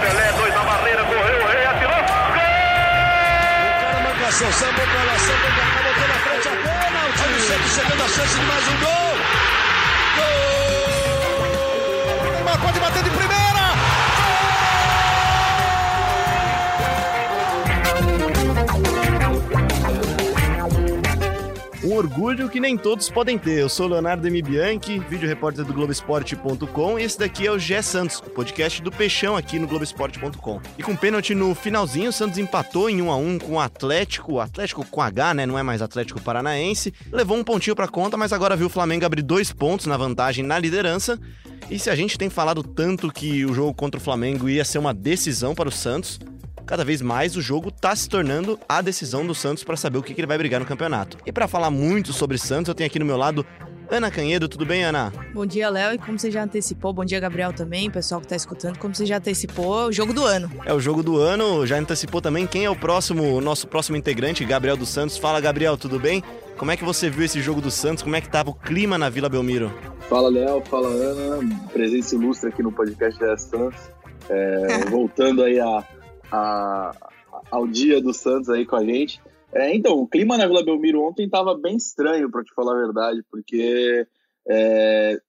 Pelé, dois na barreira, correu, o rei atirou. Gol! O cara marcação, sambou pra lá, sambou pra cá, botou na frente a pênalti. Olha o Santos chegando a chance de mais um gol. Gol! O Neymar pode bater de primeira. Um orgulho que nem todos podem ter. Eu sou Leonardo M. Bianchi, vídeo repórter do Globoesporte.com e esse daqui é o Gé Santos, o podcast do Peixão aqui no Globoesporte.com. E com pênalti no finalzinho, o Santos empatou em 1 a 1 com o Atlético, o Atlético com H, né? Não é mais Atlético Paranaense. Levou um pontinho pra conta, mas agora viu o Flamengo abrir dois pontos na vantagem na liderança. E se a gente tem falado tanto que o jogo contra o Flamengo ia ser uma decisão para o Santos, cada vez mais o jogo tá se tornando a decisão do Santos para saber o que, que ele vai brigar no campeonato. E para falar muito sobre Santos, eu tenho aqui no meu lado Ana Canhedo, tudo bem, Ana? Bom dia, Léo. E como você já antecipou, bom dia, Gabriel, também, pessoal que tá escutando. Como você já antecipou, é o jogo do ano. É o jogo do ano, já antecipou também quem é o próximo, o nosso próximo integrante, Gabriel dos Santos. Fala, Gabriel, tudo bem? Como é que você viu esse jogo do Santos? Como é que tava o clima na Vila Belmiro? Fala, Léo. Fala, Ana. Presença ilustre aqui no podcast da Santos. É, voltando aí a, a, ao dia do Santos aí com a gente. É, então, o clima na Vila Belmiro ontem estava bem estranho, para te falar a verdade, porque é,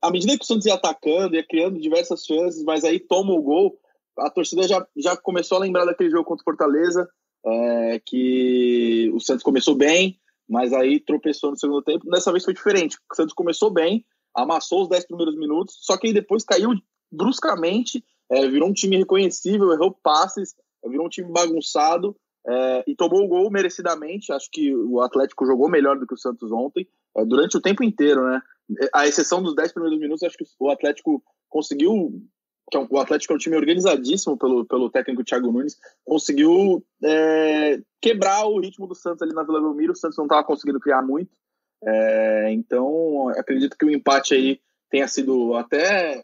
à medida que o Santos ia atacando, ia criando diversas chances, mas aí toma o gol, a torcida já, já começou a lembrar daquele jogo contra o Fortaleza, é, que o Santos começou bem, mas aí tropeçou no segundo tempo. Dessa vez foi diferente, o Santos começou bem, amassou os 10 primeiros minutos, só que aí depois caiu bruscamente, é, virou um time reconhecível, errou passes, virou um time bagunçado é, e tomou o gol merecidamente. Acho que o Atlético jogou melhor do que o Santos ontem, é, durante o tempo inteiro, né? A exceção dos 10 primeiros minutos, acho que o Atlético conseguiu. Que o Atlético é um time organizadíssimo pelo, pelo técnico Thiago Nunes, conseguiu é, quebrar o ritmo do Santos ali na Vila Belmiro. O Santos não estava conseguindo criar muito. É, então, acredito que o empate aí tenha sido até,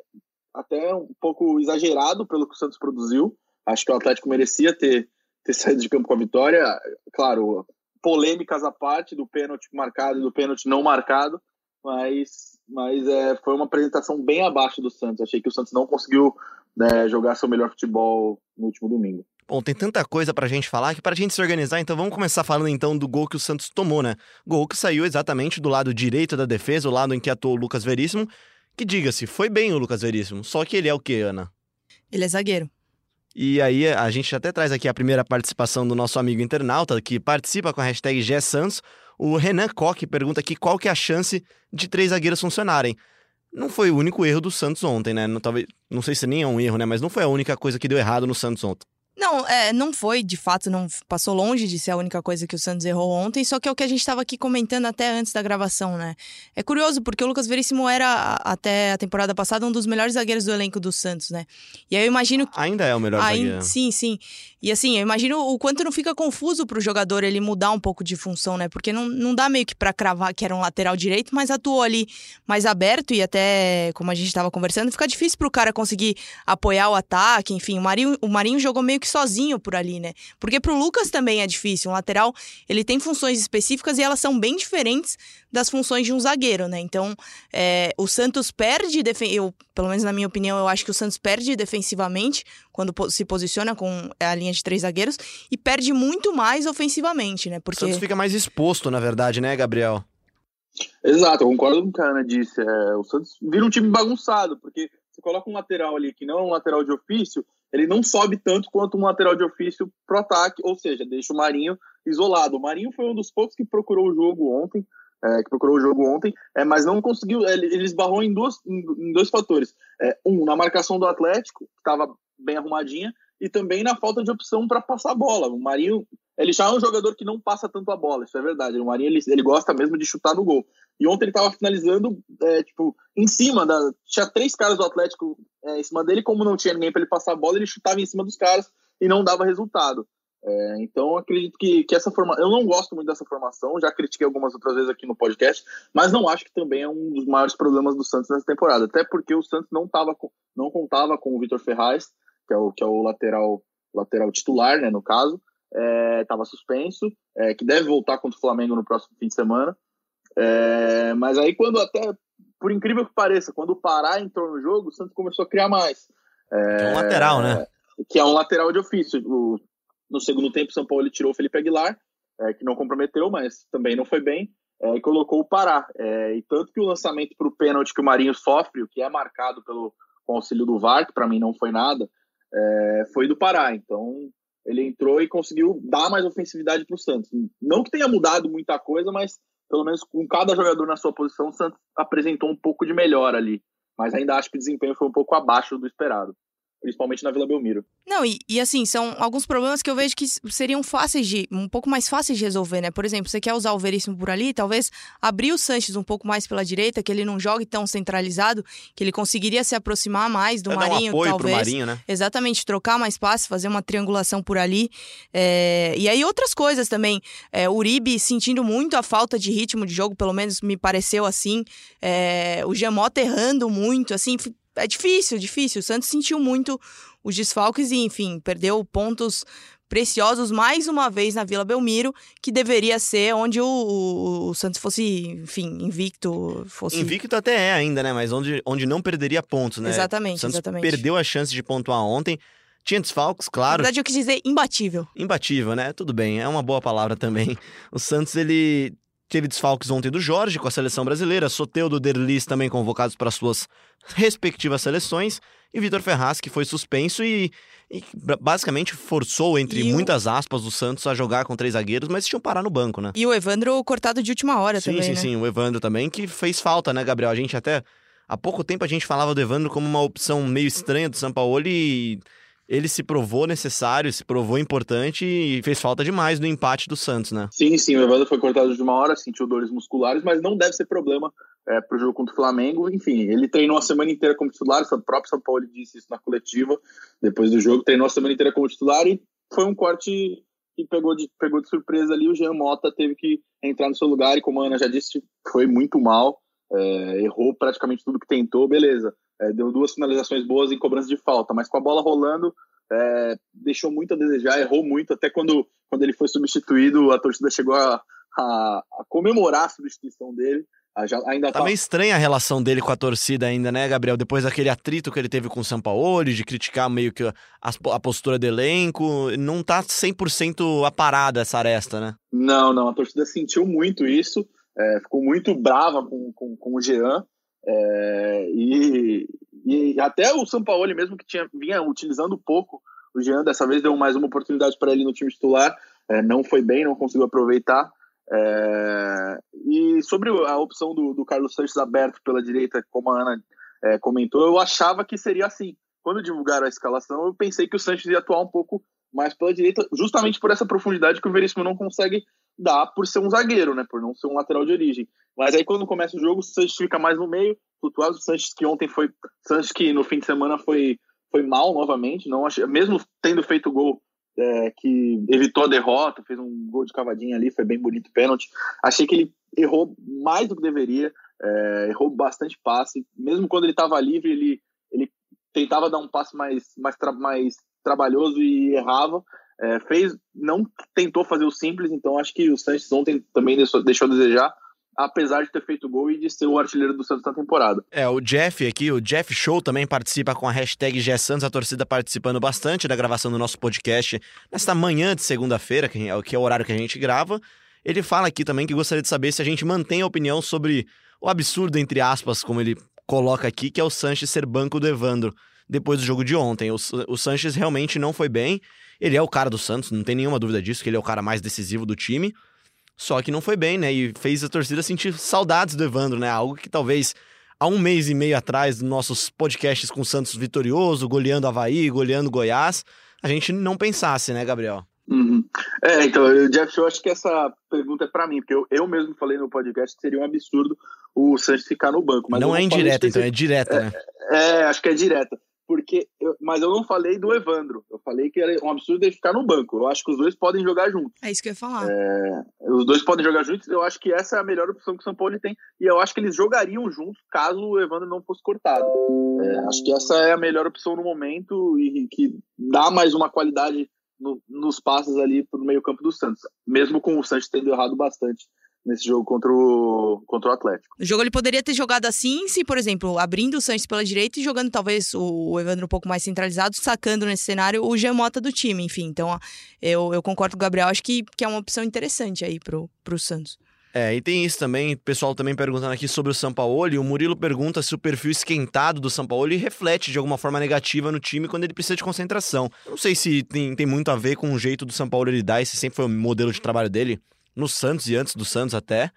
até um pouco exagerado pelo que o Santos produziu. Acho que o Atlético merecia ter, ter saído de campo com a vitória. Claro, polêmicas à parte do pênalti marcado e do pênalti não marcado, mas, mas é, foi uma apresentação bem abaixo do Santos. Achei que o Santos não conseguiu né, jogar seu melhor futebol no último domingo. Bom, tem tanta coisa pra gente falar que pra gente se organizar, então vamos começar falando então do gol que o Santos tomou, né? Gol que saiu exatamente do lado direito da defesa, o lado em que atuou o Lucas Veríssimo, que diga-se, foi bem o Lucas Veríssimo, só que ele é o que, Ana? Ele é zagueiro. E aí a gente até traz aqui a primeira participação do nosso amigo internauta, que participa com a hashtag GSantos. O Renan Koch pergunta aqui qual que é a chance de três zagueiros funcionarem. Não foi o único erro do Santos ontem, né? Não, talvez, não sei se nem é um erro, né? Mas não foi a única coisa que deu errado no Santos ontem. Não, é, não foi, de fato, não passou longe de ser a única coisa que o Santos errou ontem, só que é o que a gente estava aqui comentando até antes da gravação, né? É curioso, porque o Lucas Veríssimo era, até a temporada passada, um dos melhores zagueiros do elenco do Santos, né? E aí eu imagino que. Ainda é o melhor Aí, zagueiro. sim, sim. E assim, eu imagino o quanto não fica confuso pro jogador ele mudar um pouco de função, né? Porque não, não dá meio que pra cravar que era um lateral direito, mas atuou ali mais aberto e até, como a gente tava conversando, fica difícil pro cara conseguir apoiar o ataque, enfim. O Marinho, o Marinho jogou meio que sozinho por ali, né? Porque pro Lucas também é difícil. Um lateral, ele tem funções específicas e elas são bem diferentes das funções de um zagueiro, né? Então, é, o Santos perde, eu, pelo menos na minha opinião, eu acho que o Santos perde defensivamente quando po- se posiciona com a linha de três zagueiros e perde muito mais ofensivamente, né? O Porque Santos fica mais exposto, na verdade, né, Gabriel? Exato, eu concordo com o que a Ana disse. É, o Santos vira um time bagunçado, porque você coloca um lateral ali que não é um lateral de ofício, ele não sobe tanto quanto um lateral de ofício pro ataque, ou seja, deixa o Marinho isolado. O Marinho foi um dos poucos que procurou o jogo ontem, é, que procurou o jogo ontem, é, mas não conseguiu. Ele, ele esbarrou em, duas, em dois fatores. É, um, na marcação do Atlético, que estava bem arrumadinha, e também na falta de opção para passar a bola. O Marinho, ele já é um jogador que não passa tanto a bola, isso é verdade. O Marinho, ele, ele gosta mesmo de chutar no gol. E ontem ele estava finalizando, é, tipo, em cima da. Tinha três caras do Atlético é, em cima dele, como não tinha ninguém para ele passar a bola, ele chutava em cima dos caras e não dava resultado. É, então, acredito que, que essa formação. Eu não gosto muito dessa formação, já critiquei algumas outras vezes aqui no podcast, mas não acho que também é um dos maiores problemas do Santos nessa temporada. Até porque o Santos não, tava com, não contava com o Vitor Ferraz, que é o, que é o lateral, lateral titular, né, no caso, estava suspenso, é, que deve voltar contra o Flamengo no próximo fim de semana. É, mas aí quando até, por incrível que pareça, quando o Pará entrou no jogo, o Santos começou a criar mais. É, que é um lateral, né? Que é um lateral de ofício. O, no segundo tempo, o São Paulo tirou o Felipe Aguilar, é, que não comprometeu, mas também não foi bem, é, e colocou o Pará. É, e tanto que o lançamento para o pênalti que o Marinho sofre, o que é marcado pelo auxílio do VAR, que para mim não foi nada, é, foi do Pará. Então ele entrou e conseguiu dar mais ofensividade para o Santos. Não que tenha mudado muita coisa, mas pelo menos com cada jogador na sua posição, o Santos apresentou um pouco de melhor ali. Mas ainda acho que o desempenho foi um pouco abaixo do esperado principalmente na Vila Belmiro. Não, e, e, assim, são alguns problemas que eu vejo que seriam fáceis de, um pouco mais fáceis de resolver, né? Por exemplo, você quer usar o Veríssimo por ali, talvez abrir o Sanches um pouco mais pela direita, que ele não jogue tão centralizado, que ele conseguiria se aproximar mais do é Marinho, dar um apoio talvez. Pro Marinho, né? Exatamente, trocar mais passes, fazer uma triangulação por ali. É... E aí outras coisas também. É, o Uribe sentindo muito a falta de ritmo de jogo, pelo menos me pareceu assim. É... O Gemota errando muito, assim, é difícil, difícil. O Santos sentiu muito os desfalques e, enfim, perdeu pontos preciosos mais uma vez na Vila Belmiro, que deveria ser onde o, o, o, Santos fosse, enfim, invicto. Fosse... Invicto até é ainda, né? Mas onde, onde não perderia pontos, né? Exatamente, o Santos exatamente. perdeu a chance de pontuar ontem. Tinha desfalques, claro. Na verdade, eu quis dizer imbatível. Imbatível, né? Tudo bem, é uma boa palavra também. O Santos, ele teve desfalques ontem do Jorge com a seleção brasileira, Soteudo Derlis também convocados para suas respectivas seleções, e Vitor Ferraz, que foi suspenso e, e basicamente forçou, entre e muitas aspas, o Santos a jogar com três zagueiros, mas tinham parar no banco, né? E o Evandro cortado de última hora sim, também. Sim, sim, né? sim. O Evandro também, que fez falta, né, Gabriel? A gente até. Há pouco tempo a gente falava do Evandro como uma opção meio estranha do São Paulo e ele se provou necessário, se provou importante e fez falta demais no empate do Santos, né? Sim, sim, o Evandro foi cortado de uma hora, sentiu dores musculares, mas não deve ser problema é, para o jogo contra o Flamengo. Enfim, ele treinou a semana inteira como titular, o próprio São Paulo disse isso na coletiva, depois do jogo, treinou a semana inteira como titular e foi um corte que pegou de, pegou de surpresa ali. O Jean Mota teve que entrar no seu lugar e, como a Ana já disse, foi muito mal, é, errou praticamente tudo que tentou, beleza é, deu duas finalizações boas em cobrança de falta, mas com a bola rolando, é, deixou muito a desejar, errou muito, até quando, quando ele foi substituído, a torcida chegou a, a, a comemorar a substituição dele. Já, ainda tá, tá meio estranha a relação dele com a torcida ainda, né, Gabriel? Depois daquele atrito que ele teve com o Sampaoli, de criticar meio que a, a postura do elenco, não tá 100% aparada essa aresta, né? Não, não, a torcida sentiu muito isso, é, ficou muito brava com, com, com o Jean, é, e, e, até o São Paulo mesmo que tinha, vinha utilizando pouco o Jean, dessa vez deu mais uma oportunidade para ele no time titular, é, não foi bem, não conseguiu aproveitar. É, e sobre a opção do, do, Carlos Sanches aberto pela direita, como a Ana é, comentou, eu achava que seria assim. Quando divulgaram a escalação, eu pensei que o Sanches ia atuar um pouco mais pela direita, justamente por essa profundidade que o Veríssimo não consegue dar por ser um zagueiro, né? Por não ser um lateral de origem. Mas aí quando começa o jogo, o Sanches fica mais no meio, flutuado. O Sanches que ontem foi. Sanches que no fim de semana foi, foi mal novamente, não achei, mesmo tendo feito gol é, que evitou a derrota, fez um gol de cavadinha ali, foi bem bonito pênalti. Achei que ele errou mais do que deveria, é, errou bastante passe. Mesmo quando ele estava livre, ele, ele tentava dar um passe mais, mais, mais trabalhoso e errava. É, fez, não tentou fazer o simples, então acho que o Sanches ontem também deixou, deixou a desejar, apesar de ter feito gol e de ser o artilheiro do Santos na temporada. É, o Jeff aqui, o Jeff Show também participa com a hashtag GSantos, a torcida participando bastante da gravação do nosso podcast nesta manhã de segunda-feira, que é o horário que a gente grava. Ele fala aqui também que gostaria de saber se a gente mantém a opinião sobre o absurdo, entre aspas, como ele coloca aqui, que é o Sanches ser banco do Evandro depois do jogo de ontem. O, o Sanches realmente não foi bem. Ele é o cara do Santos, não tem nenhuma dúvida disso, que ele é o cara mais decisivo do time. Só que não foi bem, né? E fez a torcida sentir saudades do Evandro, né? Algo que talvez há um mês e meio atrás, nos nossos podcasts com o Santos vitorioso, goleando Havaí, goleando Goiás, a gente não pensasse, né, Gabriel? Uhum. É, então, Jeff, eu acho que essa pergunta é para mim, porque eu, eu mesmo falei no podcast que seria um absurdo o Santos ficar no banco. Mas não é indireta, então, é direta, é, né? É, acho que é direta porque eu, mas eu não falei do Evandro. Eu falei que era um absurdo ele ficar no banco. Eu acho que os dois podem jogar juntos. É isso que eu ia falar. É, os dois podem jogar juntos. Eu acho que essa é a melhor opção que o São Paulo tem. E eu acho que eles jogariam juntos caso o Evandro não fosse cortado. É, acho que essa é a melhor opção no momento e que dá mais uma qualidade no, nos passes ali para o meio campo do Santos. Mesmo com o Santos tendo errado bastante nesse jogo contra o, contra o Atlético. O jogo ele poderia ter jogado assim, se, por exemplo, abrindo o Sanches pela direita e jogando talvez o Evandro um pouco mais centralizado, sacando nesse cenário o Gemota do time, enfim. Então, eu, eu concordo com o Gabriel, acho que, que é uma opção interessante aí pro, pro Santos. É, e tem isso também, o pessoal também perguntando aqui sobre o Sampaoli. O Murilo pergunta se o perfil esquentado do Sampaoli reflete de alguma forma negativa no time quando ele precisa de concentração. Eu não sei se tem, tem muito a ver com o jeito do Sampaoli lidar, esse sempre foi o modelo de trabalho dele no Santos e antes do Santos até.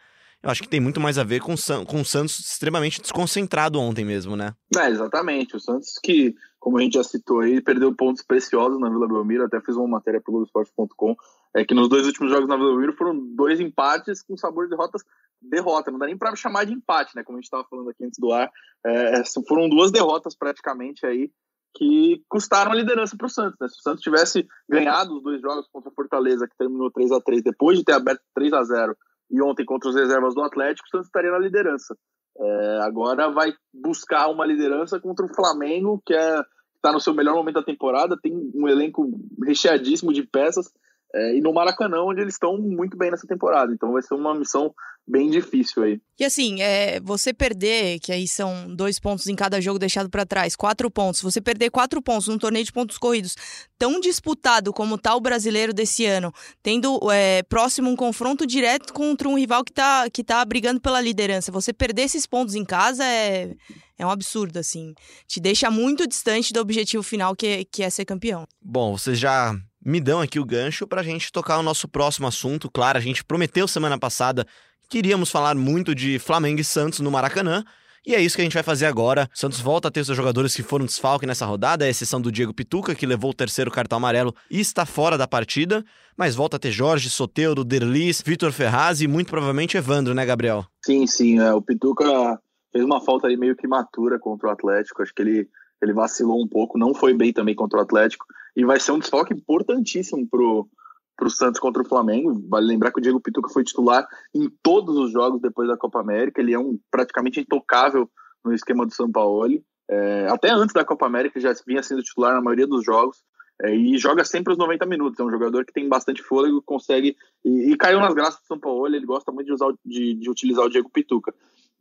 Eu acho que tem muito mais a ver com, com o Santos extremamente desconcentrado ontem mesmo, né? É, exatamente. O Santos que, como a gente já citou aí, perdeu pontos preciosos na Vila Belmiro, até fiz uma matéria para o é que nos dois últimos jogos na Vila Belmiro foram dois empates com sabor de derrotas, derrota, não dá nem para chamar de empate, né, como a gente estava falando aqui antes do ar, é, foram duas derrotas praticamente aí, que custaram a liderança para o Santos. Né? Se o Santos tivesse ganhado os dois jogos contra a Fortaleza, que terminou 3 a 3 depois de ter aberto 3 a 0 e ontem contra os reservas do Atlético, o Santos estaria na liderança. É, agora vai buscar uma liderança contra o Flamengo, que é está no seu melhor momento da temporada, tem um elenco recheadíssimo de peças, é, e no Maracanã, onde eles estão muito bem nessa temporada. Então vai ser uma missão bem difícil aí. E assim, é, você perder, que aí são dois pontos em cada jogo deixado para trás, quatro pontos. Você perder quatro pontos num torneio de pontos corridos tão disputado como tá o brasileiro desse ano, tendo é, próximo um confronto direto contra um rival que tá, que tá brigando pela liderança. Você perder esses pontos em casa é, é um absurdo, assim. Te deixa muito distante do objetivo final que, que é ser campeão. Bom, vocês já me dão aqui o gancho para a gente tocar o nosso próximo assunto. Claro, a gente prometeu semana passada Queríamos falar muito de Flamengo e Santos no Maracanã. E é isso que a gente vai fazer agora. Santos volta a ter seus jogadores que foram desfalque nessa rodada, a exceção do Diego Pituca, que levou o terceiro cartão amarelo e está fora da partida. Mas volta a ter Jorge, Soteudo, Derlis, Vitor Ferraz e muito provavelmente Evandro, né, Gabriel? Sim, sim. É, o Pituca fez uma falta ali meio que matura contra o Atlético. Acho que ele, ele vacilou um pouco, não foi bem também contra o Atlético. E vai ser um desfalque importantíssimo pro para o Santos contra o Flamengo. Vale lembrar que o Diego Pituca foi titular em todos os jogos depois da Copa América. Ele é um praticamente intocável no esquema do São Paulo. É, até antes da Copa América já vinha sendo titular na maioria dos jogos. É, e joga sempre os 90 minutos. É um jogador que tem bastante fôlego, consegue. E, e caiu nas graças do São Paulo. Ele gosta muito de, usar, de, de utilizar o Diego Pituca.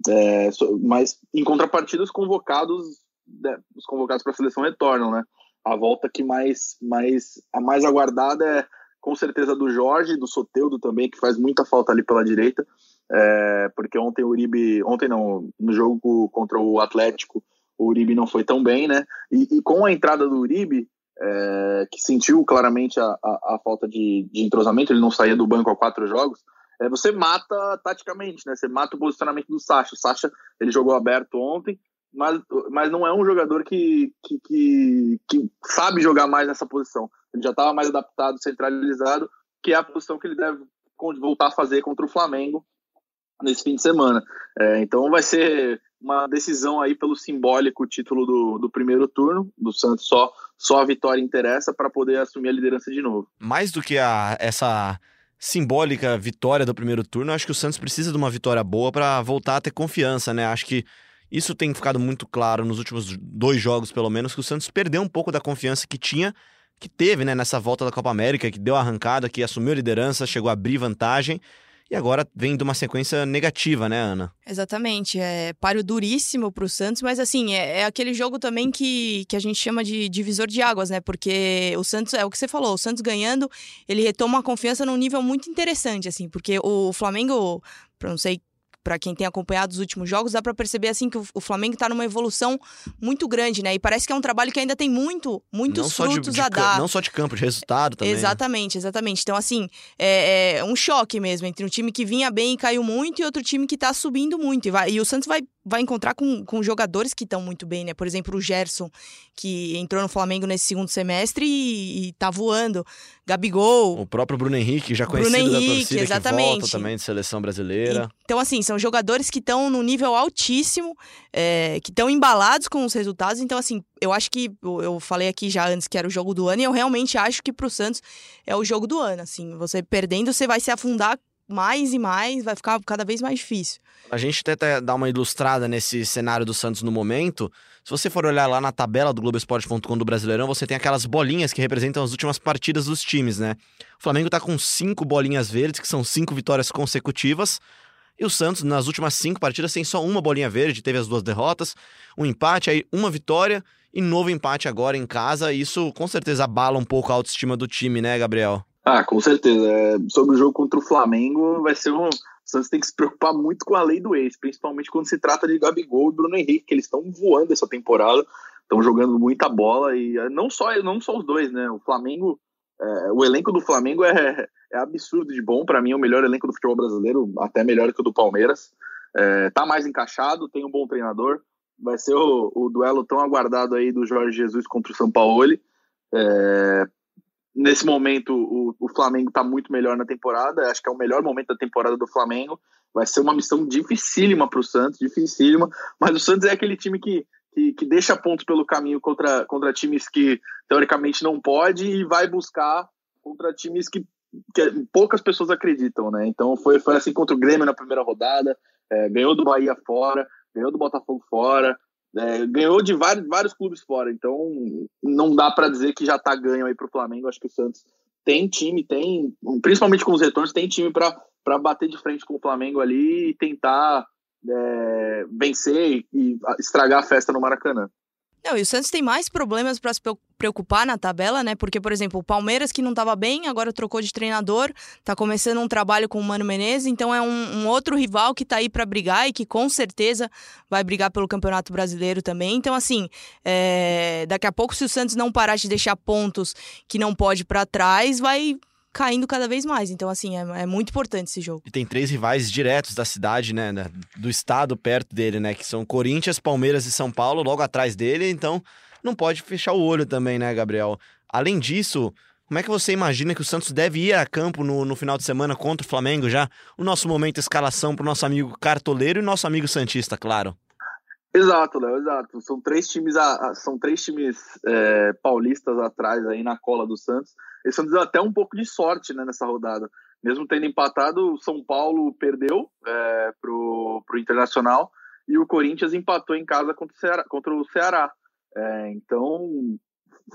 É, mas em contrapartida, os convocados, né, os convocados para a seleção retornam, né? A volta que mais, mais a mais aguardada é com certeza do Jorge, do Soteudo também, que faz muita falta ali pela direita, é, porque ontem o Uribe, ontem não, no jogo contra o Atlético, o Uribe não foi tão bem, né? E, e com a entrada do Uribe, é, que sentiu claramente a, a, a falta de, de, entrosamento, ele não saía do banco há quatro jogos, é, você mata taticamente, né? Você mata o posicionamento do Sacha. O Sacha, ele jogou aberto ontem, mas, mas não é um jogador que, que, que, que sabe jogar mais nessa posição. Ele já estava mais adaptado, centralizado, que é a posição que ele deve voltar a fazer contra o Flamengo nesse fim de semana. É, então vai ser uma decisão aí pelo simbólico título do, do primeiro turno do Santos. Só, só a vitória interessa para poder assumir a liderança de novo. Mais do que a, essa simbólica vitória do primeiro turno, acho que o Santos precisa de uma vitória boa para voltar a ter confiança, né? Acho que isso tem ficado muito claro nos últimos dois jogos, pelo menos, que o Santos perdeu um pouco da confiança que tinha, que teve, né, nessa volta da Copa América, que deu a arrancada, que assumiu a liderança, chegou a abrir vantagem. E agora vem de uma sequência negativa, né, Ana? Exatamente. É páreo duríssimo para o Santos, mas assim, é, é, aquele jogo também que, que a gente chama de divisor de águas, né? Porque o Santos, é o que você falou, o Santos ganhando, ele retoma a confiança num nível muito interessante, assim, porque o Flamengo, não sei para quem tem acompanhado os últimos jogos, dá para perceber assim que o Flamengo está numa evolução muito grande, né? E parece que é um trabalho que ainda tem muito, muitos frutos de, de, a dar. Não só de campo, de resultado também. Né? Exatamente, né? exatamente. Então, assim, é, é, um choque mesmo entre um time que vinha bem e caiu muito e outro time que está subindo muito. E, vai, e o Santos vai vai encontrar com, com jogadores que estão muito bem, né? Por exemplo, o Gerson, que entrou no Flamengo nesse segundo semestre e, e tá voando. Gabigol. O próprio Bruno Henrique, já conhecido Bruno Henrique, da torcida, exatamente. que volta também de seleção brasileira. Então, assim, são jogadores que estão no nível altíssimo, é, que estão embalados com os resultados. Então, assim, eu acho que. Eu falei aqui já antes que era o jogo do ano, e eu realmente acho que pro Santos é o jogo do ano. Assim, você perdendo, você vai se afundar mais e mais, vai ficar cada vez mais difícil. A gente tenta dar uma ilustrada nesse cenário do Santos no momento. Se você for olhar lá na tabela do Globoesporte.com do Brasileirão, você tem aquelas bolinhas que representam as últimas partidas dos times, né? O Flamengo tá com cinco bolinhas verdes, que são cinco vitórias consecutivas. E o Santos, nas últimas cinco partidas, tem só uma bolinha verde, teve as duas derrotas, um empate, aí uma vitória e novo empate agora em casa. Isso com certeza abala um pouco a autoestima do time, né, Gabriel? Ah, com certeza. É, sobre o jogo contra o Flamengo, vai ser um. O Santos tem que se preocupar muito com a lei do ex, principalmente quando se trata de Gabigol e Bruno Henrique, que eles estão voando essa temporada, estão jogando muita bola e é, não só não só os dois, né? O Flamengo, é, o elenco do Flamengo é, é absurdo de bom, para mim é o melhor elenco do futebol brasileiro, até melhor que o do Palmeiras. É, tá mais encaixado, tem um bom treinador. Vai ser o, o duelo tão aguardado aí do Jorge Jesus contra o São Paulo. É, nesse momento o, o Flamengo está muito melhor na temporada, acho que é o melhor momento da temporada do Flamengo. Vai ser uma missão dificílima para o Santos, dificílima, mas o Santos é aquele time que, que, que, deixa pontos pelo caminho contra, contra times que teoricamente não pode e vai buscar contra times que, que poucas pessoas acreditam, né? Então foi, foi assim contra o Grêmio na primeira rodada, é, ganhou do Bahia fora, ganhou do Botafogo fora, é, ganhou de vários, vários clubes fora, então não dá para dizer que já tá ganho aí pro Flamengo. Acho que o Santos tem time, tem, principalmente com os retornos, tem time para bater de frente com o Flamengo ali e tentar é, vencer e estragar a festa no Maracanã. Não, e o Santos tem mais problemas para se preocupar na tabela, né? Porque, por exemplo, o Palmeiras, que não estava bem, agora trocou de treinador, tá começando um trabalho com o Mano Menezes, então é um, um outro rival que tá aí para brigar e que com certeza vai brigar pelo Campeonato Brasileiro também. Então, assim, é... daqui a pouco, se o Santos não parar de deixar pontos que não pode para trás, vai caindo cada vez mais. Então, assim, é, é, muito importante esse jogo. E tem três rivais diretos da cidade, né? Do estado perto dele, né? Que são Corinthians, Palmeiras e São Paulo, logo atrás dele. Então, não pode fechar o olho também, né, Gabriel? Além disso, como é que você imagina que o Santos deve ir a campo no, no final de semana contra o Flamengo já? O nosso momento de escalação para o nosso amigo cartoleiro e nosso amigo Santista, claro. Exato, Léo, exato. São três times, são três times é, paulistas atrás aí na cola do Santos. Eles estão dando até um pouco de sorte né, nessa rodada. Mesmo tendo empatado, o São Paulo perdeu é, pro, pro Internacional e o Corinthians empatou em casa contra o Ceará. Contra o Ceará. É, então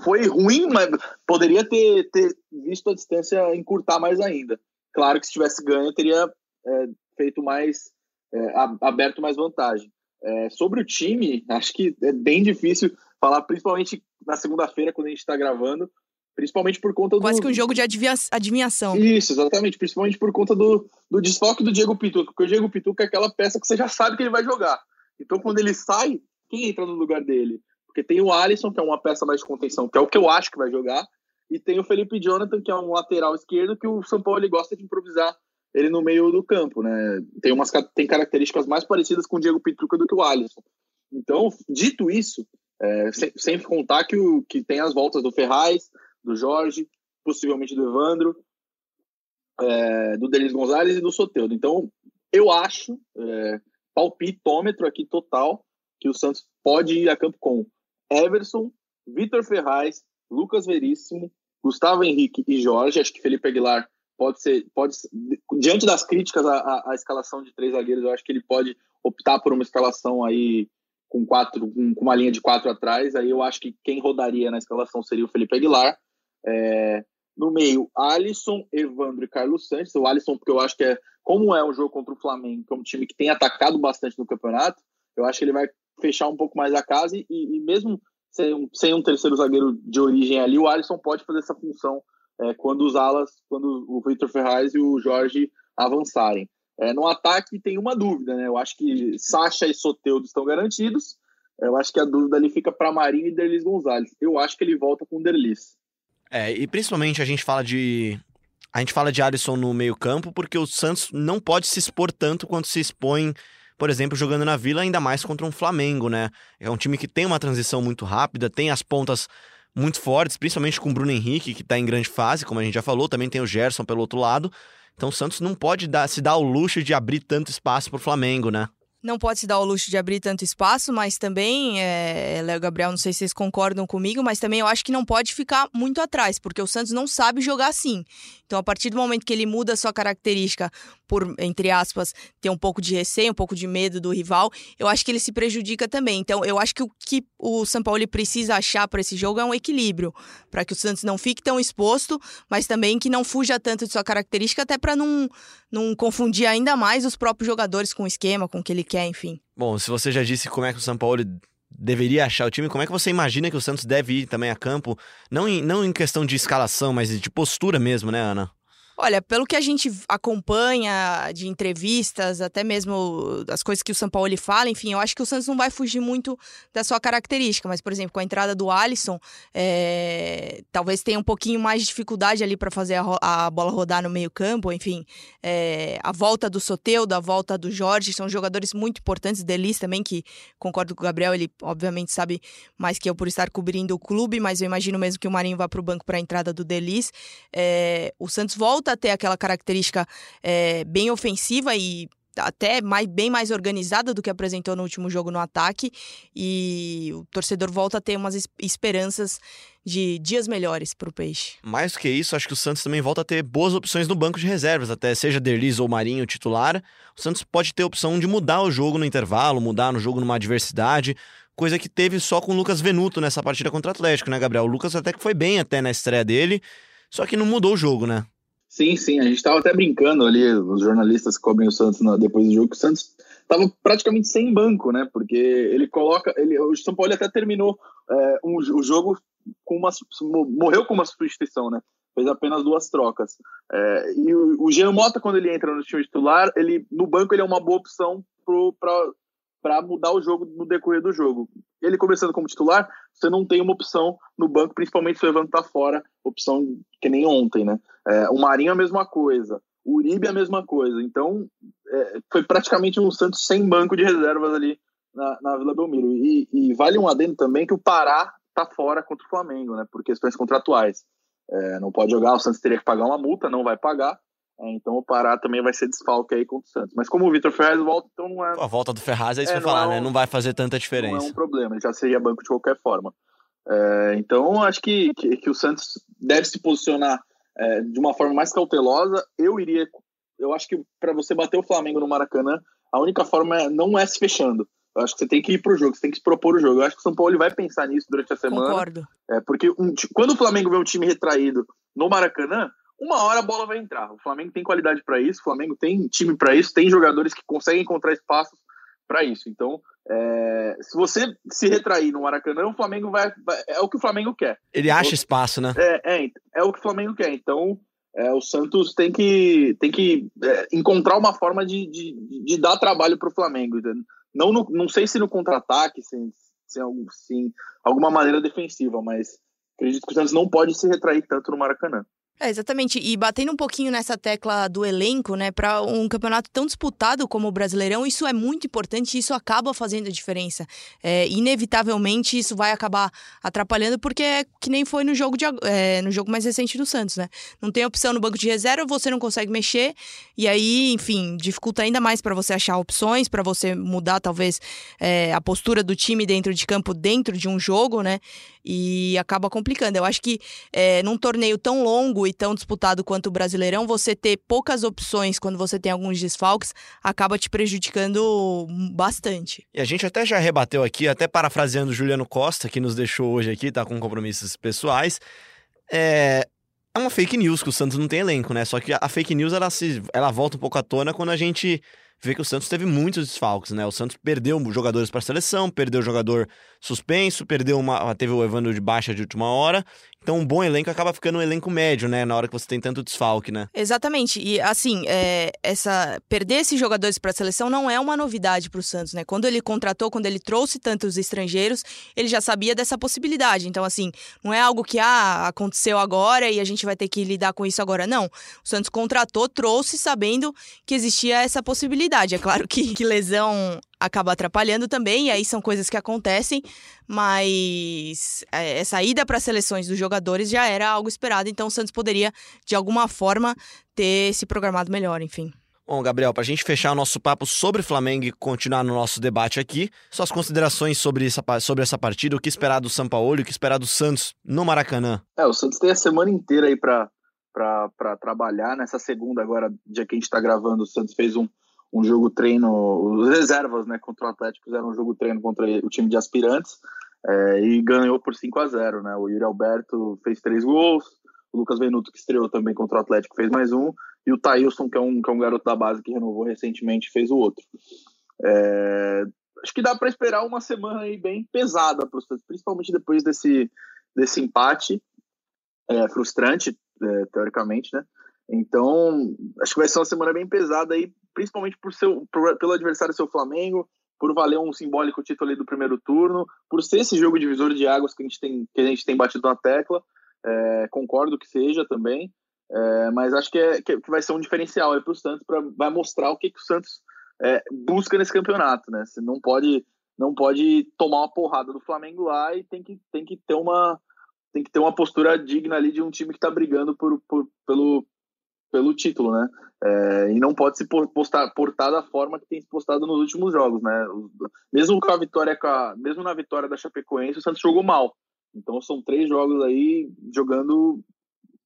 foi ruim, mas poderia ter, ter visto a distância encurtar mais ainda. Claro que se tivesse ganho, teria é, feito mais, é, aberto mais vantagem. É, sobre o time, acho que é bem difícil falar, principalmente na segunda-feira, quando a gente está gravando, principalmente por conta do. Quase que um jogo de adivinhação. Isso, exatamente, principalmente por conta do, do desfoque do Diego Pituca, porque o Diego Pituca é aquela peça que você já sabe que ele vai jogar. Então, quando ele sai, quem entra no lugar dele? Porque tem o Alisson, que é uma peça mais de contenção, que é o que eu acho que vai jogar, e tem o Felipe Jonathan, que é um lateral esquerdo, que o São Paulo ele gosta de improvisar ele no meio do campo, né? Tem umas tem características mais parecidas com o Diego Pitruca do que o Alisson. Então, dito isso, é, sem, sem, contar que, o, que tem as voltas do Ferraz, do Jorge, possivelmente do Evandro, é, do Denis Gonzalez e do Soteudo. Então, eu acho, é, palpitômetro aqui total, que o Santos pode ir a campo com Everson, Vitor Ferraz, Lucas Veríssimo, Gustavo Henrique e Jorge. Acho que Felipe Aguilar pode ser, pode diante das críticas à, à, escalação de três zagueiros, eu acho que ele pode optar por uma escalação aí com quatro, com, uma linha de quatro atrás. Aí eu acho que quem rodaria na escalação seria o Felipe Aguilar. É, no meio, Alisson, Evandro e Carlos Santos. O Alisson, porque eu acho que é como é um jogo contra o Flamengo, que é um time que tem atacado bastante no campeonato, eu acho que ele vai fechar um pouco mais a casa e, e mesmo sem um, sem um terceiro zagueiro de origem ali, o Alisson pode fazer essa função é, quando os alas, quando o Victor Ferraz e o Jorge avançarem. É, no ataque tem uma dúvida, né? Eu acho que Sacha e Soteudo estão garantidos. Eu acho que a dúvida ali fica para Marinho e Derlis Gonzalez. Eu acho que ele volta com o Derlis. É, e principalmente a gente fala de a gente fala de Alisson no meio-campo porque o Santos não pode se expor tanto quanto se expõe, por exemplo, jogando na Vila, ainda mais contra um Flamengo, né? É um time que tem uma transição muito rápida, tem as pontas muito fortes, principalmente com o Bruno Henrique, que está em grande fase, como a gente já falou, também tem o Gerson pelo outro lado. Então o Santos não pode dar, se dar o luxo de abrir tanto espaço para o Flamengo, né? Não pode se dar o luxo de abrir tanto espaço, mas também, é, Léo Gabriel, não sei se vocês concordam comigo, mas também eu acho que não pode ficar muito atrás, porque o Santos não sabe jogar assim. Então, a partir do momento que ele muda a sua característica por, entre aspas, ter um pouco de receio, um pouco de medo do rival, eu acho que ele se prejudica também. Então, eu acho que o que o São Paulo precisa achar para esse jogo é um equilíbrio, para que o Santos não fique tão exposto, mas também que não fuja tanto de sua característica, até para não, não confundir ainda mais os próprios jogadores com o esquema, com o que ele quer, enfim. Bom, se você já disse como é que o São Paulo deveria achar o time, como é que você imagina que o Santos deve ir também a campo? Não em, não em questão de escalação, mas de postura mesmo, né, Ana? Olha, pelo que a gente acompanha de entrevistas, até mesmo as coisas que o São Paulo fala, enfim, eu acho que o Santos não vai fugir muito da sua característica. Mas, por exemplo, com a entrada do Alisson, é, talvez tenha um pouquinho mais de dificuldade ali para fazer a, a, bola rodar no meio-campo. Enfim, é, a volta do Soteudo, a volta do Jorge, são jogadores muito importantes. Delis também, que concordo com o Gabriel, ele obviamente sabe mais que eu por estar cobrindo o clube, mas eu imagino mesmo que o Marinho vá para o banco para a entrada do Delis. É, o Santos volta volta a ter aquela característica é, bem ofensiva e até mais, bem mais organizada do que apresentou no último jogo no ataque e o torcedor volta a ter umas esperanças de dias melhores para o Peixe. Mais do que isso, acho que o Santos também volta a ter boas opções no banco de reservas, até seja Derlis ou Marinho titular, o Santos pode ter a opção de mudar o jogo no intervalo, mudar no jogo numa adversidade, coisa que teve só com o Lucas Venuto nessa partida contra o Atlético, né, Gabriel? O Lucas até que foi bem até na estreia dele, só que não mudou o jogo, né? Sim, sim, a gente estava até brincando ali, os jornalistas que cobrem o Santos depois do jogo, que o Santos estava praticamente sem banco, né? Porque ele coloca. Ele, o São Paulo até terminou é, um, o jogo com uma. morreu com uma substituição, né? Fez apenas duas trocas. É, e o, o Jean Mota, quando ele entra no time titular, ele, no banco ele é uma boa opção para para mudar o jogo no decorrer do jogo. Ele começando como titular, você não tem uma opção no banco, principalmente se o Evandro tá fora, opção que nem ontem, né? É, o Marinho a mesma coisa, o Uribe a mesma coisa. Então, é, foi praticamente um Santos sem banco de reservas ali na, na Vila Belmiro. E, e, vale um adendo também que o Pará tá fora contra o Flamengo, né? Por questões contratuais. É, não pode jogar, o Santos teria que pagar uma multa, não vai pagar. É, então o Pará também vai ser desfalque aí contra o Santos. Mas como o Vitor Ferraz volta, então não é. A volta do Ferraz é isso é, que eu falar, é um, né? Não vai fazer tanta diferença. Não é um problema, ele já seria banco de qualquer forma. É, então acho que, que, que, o Santos deve se posicionar é, de uma forma mais cautelosa. Eu iria. Eu acho que para você bater o Flamengo no Maracanã, a única forma é, não é se fechando. Eu acho que você tem que ir pro jogo, você tem que se propor o jogo. Eu acho que o São Paulo vai pensar nisso durante a semana. Concordo. É, porque um, quando o Flamengo vê um time retraído no Maracanã, uma hora a bola vai entrar. O Flamengo tem qualidade para isso, o Flamengo tem time para isso, tem jogadores que conseguem encontrar espaços para isso. Então, é, se você se retrair no Maracanã, o Flamengo vai, vai, É o que o Flamengo quer. Ele acha espaço, né? É, é, é o que o Flamengo quer. Então, é, o Santos tem que, tem que é, encontrar uma forma de, de, de dar trabalho para o Flamengo. Não, no, não sei se no contra-ataque, se, se, se, alguma maneira defensiva, mas acredito que o Santos não pode se retrair tanto no Maracanã. É, exatamente. E batendo um pouquinho nessa tecla do elenco, né, para um campeonato tão disputado como o Brasileirão, isso é muito importante e isso acaba fazendo a diferença. É, inevitavelmente isso vai acabar atrapalhando, porque é que nem foi no jogo, de, é, no jogo mais recente do Santos, né? Não tem opção no banco de reserva, você não consegue mexer, e aí, enfim, dificulta ainda mais para você achar opções, para você mudar talvez é, a postura do time dentro de campo, dentro de um jogo, né? E acaba complicando. Eu acho que é, num torneio tão longo e tão disputado quanto o Brasileirão, você ter poucas opções quando você tem alguns desfalques acaba te prejudicando bastante. E a gente até já rebateu aqui, até parafraseando o Juliano Costa, que nos deixou hoje aqui, tá com compromissos pessoais. É, é uma fake news que o Santos não tem elenco, né? Só que a fake news ela, se, ela volta um pouco à tona quando a gente vê que o Santos teve muitos desfalques, né? O Santos perdeu jogadores para a seleção, perdeu jogador suspenso, perdeu uma, teve o Evandro de baixa de última hora. Então, um bom elenco acaba ficando um elenco médio, né? Na hora que você tem tanto desfalque, né? Exatamente. E, assim, é, essa perder esses jogadores para a seleção não é uma novidade para o Santos, né? Quando ele contratou, quando ele trouxe tantos estrangeiros, ele já sabia dessa possibilidade. Então, assim, não é algo que ah, aconteceu agora e a gente vai ter que lidar com isso agora. Não. O Santos contratou, trouxe sabendo que existia essa possibilidade. É claro que, que lesão acaba atrapalhando também, e aí são coisas que acontecem, mas é, essa ida para as seleções dos jogadores já era algo esperado, então o Santos poderia, de alguma forma, ter se programado melhor, enfim. Bom, Gabriel, para a gente fechar o nosso papo sobre Flamengo e continuar no nosso debate aqui, suas considerações sobre essa, sobre essa partida, o que esperar do São Paulo e o que esperar do Santos no Maracanã. É, o Santos tem a semana inteira aí para para trabalhar. Nessa segunda, agora, dia que a gente está gravando, o Santos fez um, um jogo treino, os reservas né, contra o Atlético fizeram um jogo treino contra o time de aspirantes é, e ganhou por 5 a 0 né? O Yuri Alberto fez três gols, o Lucas Venuto, que estreou também contra o Atlético, fez mais um, e o Thailson, que é um, que é um garoto da base que renovou recentemente, fez o outro. É, acho que dá para esperar uma semana aí bem pesada para o Santos, principalmente depois desse, desse empate é, frustrante, é, teoricamente, né? Então, acho que vai ser uma semana bem pesada aí, principalmente por seu, por, pelo adversário seu Flamengo, por valer um simbólico título ali do primeiro turno, por ser esse jogo divisor de águas que a gente tem, que a gente tem batido na tecla. É, concordo que seja também, é, mas acho que, é, que vai ser um diferencial para o Santos, pra, vai mostrar o que, que o Santos é, busca nesse campeonato. Né? Você não pode, não pode tomar uma porrada do Flamengo lá e tem que, tem que ter uma tem que ter uma postura digna ali de um time que está brigando por, por, pelo, pelo título, né? É, e não pode se postar, portar da forma que tem se postado nos últimos jogos, né? Mesmo com a vitória, com a, mesmo na vitória da Chapecoense, o Santos jogou mal. Então são três jogos aí jogando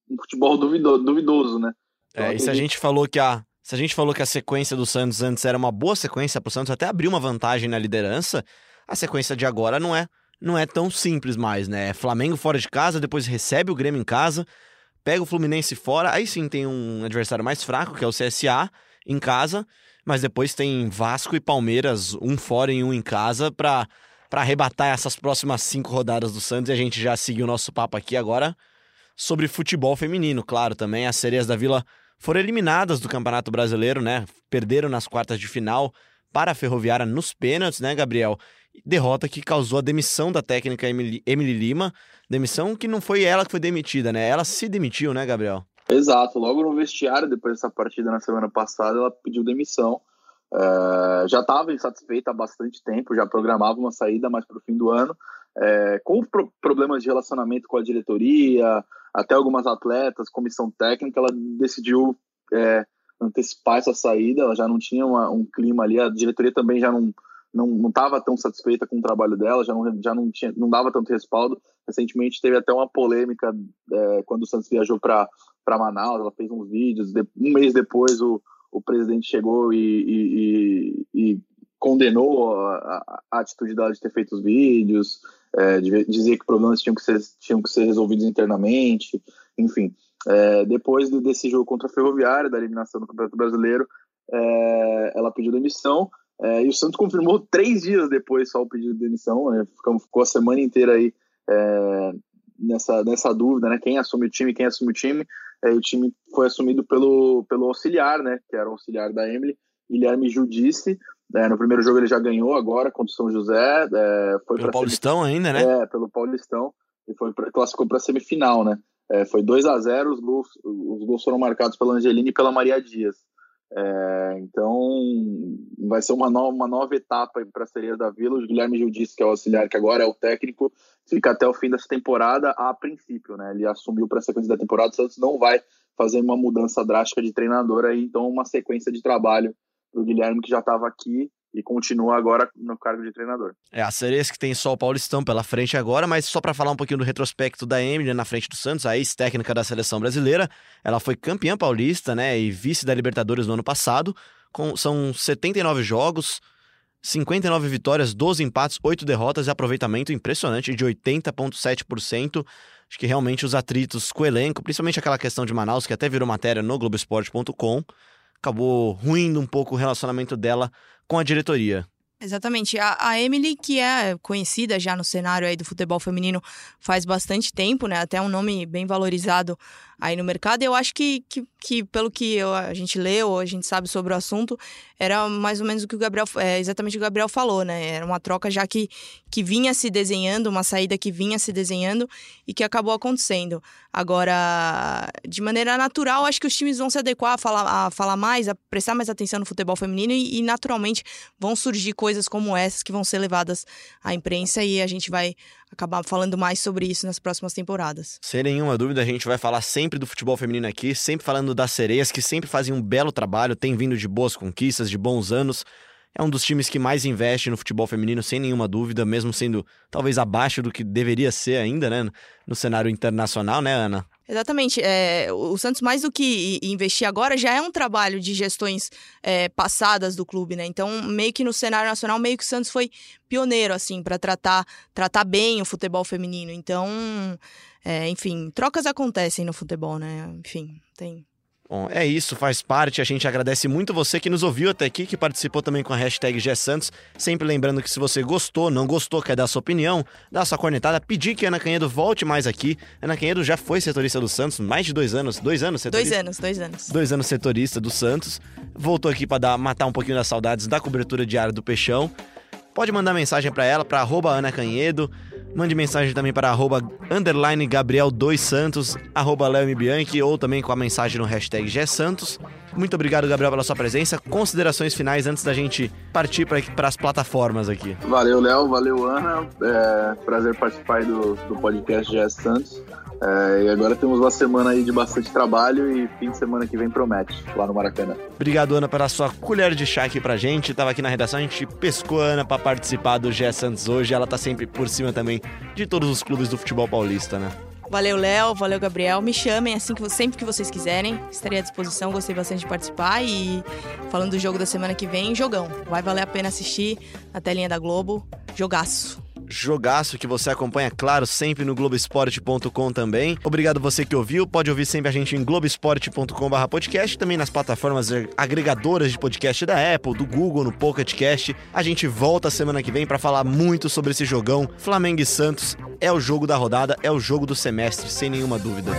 um futebol duvidoso, duvidoso né? Então, é, e se a gente falou que a se a gente falou que a sequência do Santos antes era uma boa sequência para o Santos até abrir uma vantagem na liderança, a sequência de agora não é não é tão simples mais, né? É Flamengo fora de casa, depois recebe o Grêmio em casa, pega o Fluminense fora, aí sim tem um adversário mais fraco, que é o CSA, em casa, mas depois tem Vasco e Palmeiras, um fora e um em casa, para para arrebatar essas próximas cinco rodadas do Santos e a gente já seguiu o nosso papo aqui agora sobre futebol feminino, claro, também as sereias da Vila foram eliminadas do Campeonato Brasileiro, né? Perderam nas quartas de final para a Ferroviária nos pênaltis, né, Gabriel? Derrota que causou a demissão da técnica Emily, Emily Lima. Demissão que não foi ela que foi demitida, né? Ela se demitiu, né, Gabriel? Exato. Logo no vestiário, depois dessa partida na semana passada, ela pediu demissão. É, já estava insatisfeita há bastante tempo, já programava uma saída mais para o fim do ano. É, com pro problemas de relacionamento com a diretoria, até algumas atletas, comissão técnica, ela decidiu é, antecipar essa saída. Ela já não tinha uma, um clima ali, a diretoria também já não não estava tão satisfeita com o trabalho dela, já não, já não, tinha, não dava tanto respaldo. Recentemente teve até uma polêmica é, quando o Santos viajou para Manaus, ela fez uns vídeos, de, um mês depois o, o presidente chegou e, e, e, e condenou a, a, a, atitude dela de ter feito os vídeos, é, de, dizia que problemas tinham que ser, tinham que ser resolvidos internamente, enfim. É, depois desse jogo contra a Ferroviária, da eliminação do Campeonato Brasileiro, é, ela pediu demissão, é, e o Santos confirmou três dias depois só o pedido de demissão, né? ficou, ficou, a semana inteira aí é, nessa, nessa dúvida, né? Quem assume o time, quem assume o time. É, o time foi assumido pelo, pelo auxiliar, né? Que era o auxiliar da Emily, Guilherme Judice. É, no primeiro jogo ele já ganhou agora contra o São José. É, foi pelo Paulistão ainda, né? É, pelo Paulistão. E foi pra, classificou para a semifinal, né? É, foi 2 a 0 os gols, os gols foram marcados pela Angelina e pela Maria Dias. É, então, vai ser uma nova, uma nova etapa para a Sereia da Vila. O Guilherme Gil disse que é o auxiliar, que agora é o técnico, fica até o fim dessa temporada, a princípio, né? Ele assumiu para a sequência da temporada, o Santos não vai fazer uma mudança drástica de treinador aí, então uma sequência de trabalho para o Guilherme que já estava aqui e continua agora no cargo de treinador. É, a Ceres que tem só o Paulistão pela frente agora, mas só para falar um pouquinho do retrospecto da Emily na frente do Santos, a ex-técnica da seleção brasileira, ela foi campeã paulista, né, e vice da Libertadores no ano passado, com, são 79 jogos, 59 vitórias, 12 empates, 8 derrotas e aproveitamento impressionante de 80,7%. Acho que realmente os atritos com o elenco, principalmente aquela questão de Manaus, que até virou matéria no Globoesporte.com, acabou ruindo um pouco o relacionamento dela com a diretoria. Exatamente. A, a, Emily, que é conhecida já no cenário aí do futebol feminino faz bastante tempo, né? Até um nome bem valorizado aí no mercado. E eu acho que, que, que pelo que eu, a gente leu, a gente sabe sobre o assunto, era mais ou menos o que o Gabriel, é, exatamente o que o Gabriel falou, né? Era uma troca já que, que vinha se desenhando, uma saída que vinha se desenhando e que acabou acontecendo. Agora, de maneira natural, acho que os times vão se adequar a falar, a falar mais, a prestar mais atenção no futebol feminino e, e naturalmente vão surgir coisas como essas que vão ser levadas à imprensa e a gente vai acabar falando mais sobre isso nas próximas temporadas. Sem nenhuma dúvida, a gente vai falar sempre do futebol feminino aqui, sempre falando das sereias, que sempre fazem um belo trabalho, tem vindo de boas conquistas, de bons anos. É um dos times que mais investe no futebol feminino, sem nenhuma dúvida, mesmo sendo talvez abaixo do que deveria ser ainda, né? No cenário internacional, né, Ana? Exatamente. É, o Santos, mais do que investir agora, já é um trabalho de gestões é, passadas do clube, né? Então, meio que no cenário nacional, meio que o Santos foi pioneiro, assim, para tratar, tratar bem o futebol feminino. Então, é, enfim, trocas acontecem no futebol, né? Enfim, tem Bom, é isso, faz parte. A gente agradece muito você que nos ouviu até aqui, que participou também com a hashtag GSantos. Sempre lembrando que se você gostou, não gostou, quer dar sua opinião, dá sua cornetada, pedir que a Ana Canhedo volte mais aqui. Ana Canhedo já foi setorista do Santos, mais de dois anos. Dois anos setorista? Dois anos, dois anos. Dois anos setorista do Santos. Voltou aqui para matar um pouquinho das saudades da cobertura diária do Peixão. Pode mandar mensagem para ela, para arroba Ana Canhedo. Mande mensagem também para arroba underline Gabriel 2 Santos, arroba Leo Bianchi, ou também com a mensagem no hashtag Santos. Muito obrigado, Gabriel, pela sua presença. Considerações finais antes da gente partir para as plataformas aqui. Valeu, Léo. Valeu, Ana. É, prazer participar do, do podcast Gé Santos. É, e agora temos uma semana aí de bastante trabalho e fim de semana que vem promete, lá no Maracanã. Obrigado, Ana, pela sua colher de chá aqui pra gente. Tava aqui na redação, a gente pescou a Ana pra participar do Gé Santos hoje. Ela tá sempre por cima também de todos os clubes do futebol paulista, né? Valeu, Léo. Valeu, Gabriel. Me chamem assim que sempre que vocês quiserem. Estarei à disposição. Gostei bastante de participar. E falando do jogo da semana que vem, jogão. Vai valer a pena assistir na telinha da Globo. Jogaço jogaço que você acompanha, claro, sempre no Globoesporte.com também. Obrigado você que ouviu. Pode ouvir sempre a gente em globoesporte.com/podcast, também nas plataformas agregadoras de podcast da Apple, do Google, no Pocket Cast. A gente volta semana que vem para falar muito sobre esse jogão. Flamengo e Santos é o jogo da rodada, é o jogo do semestre, sem nenhuma dúvida.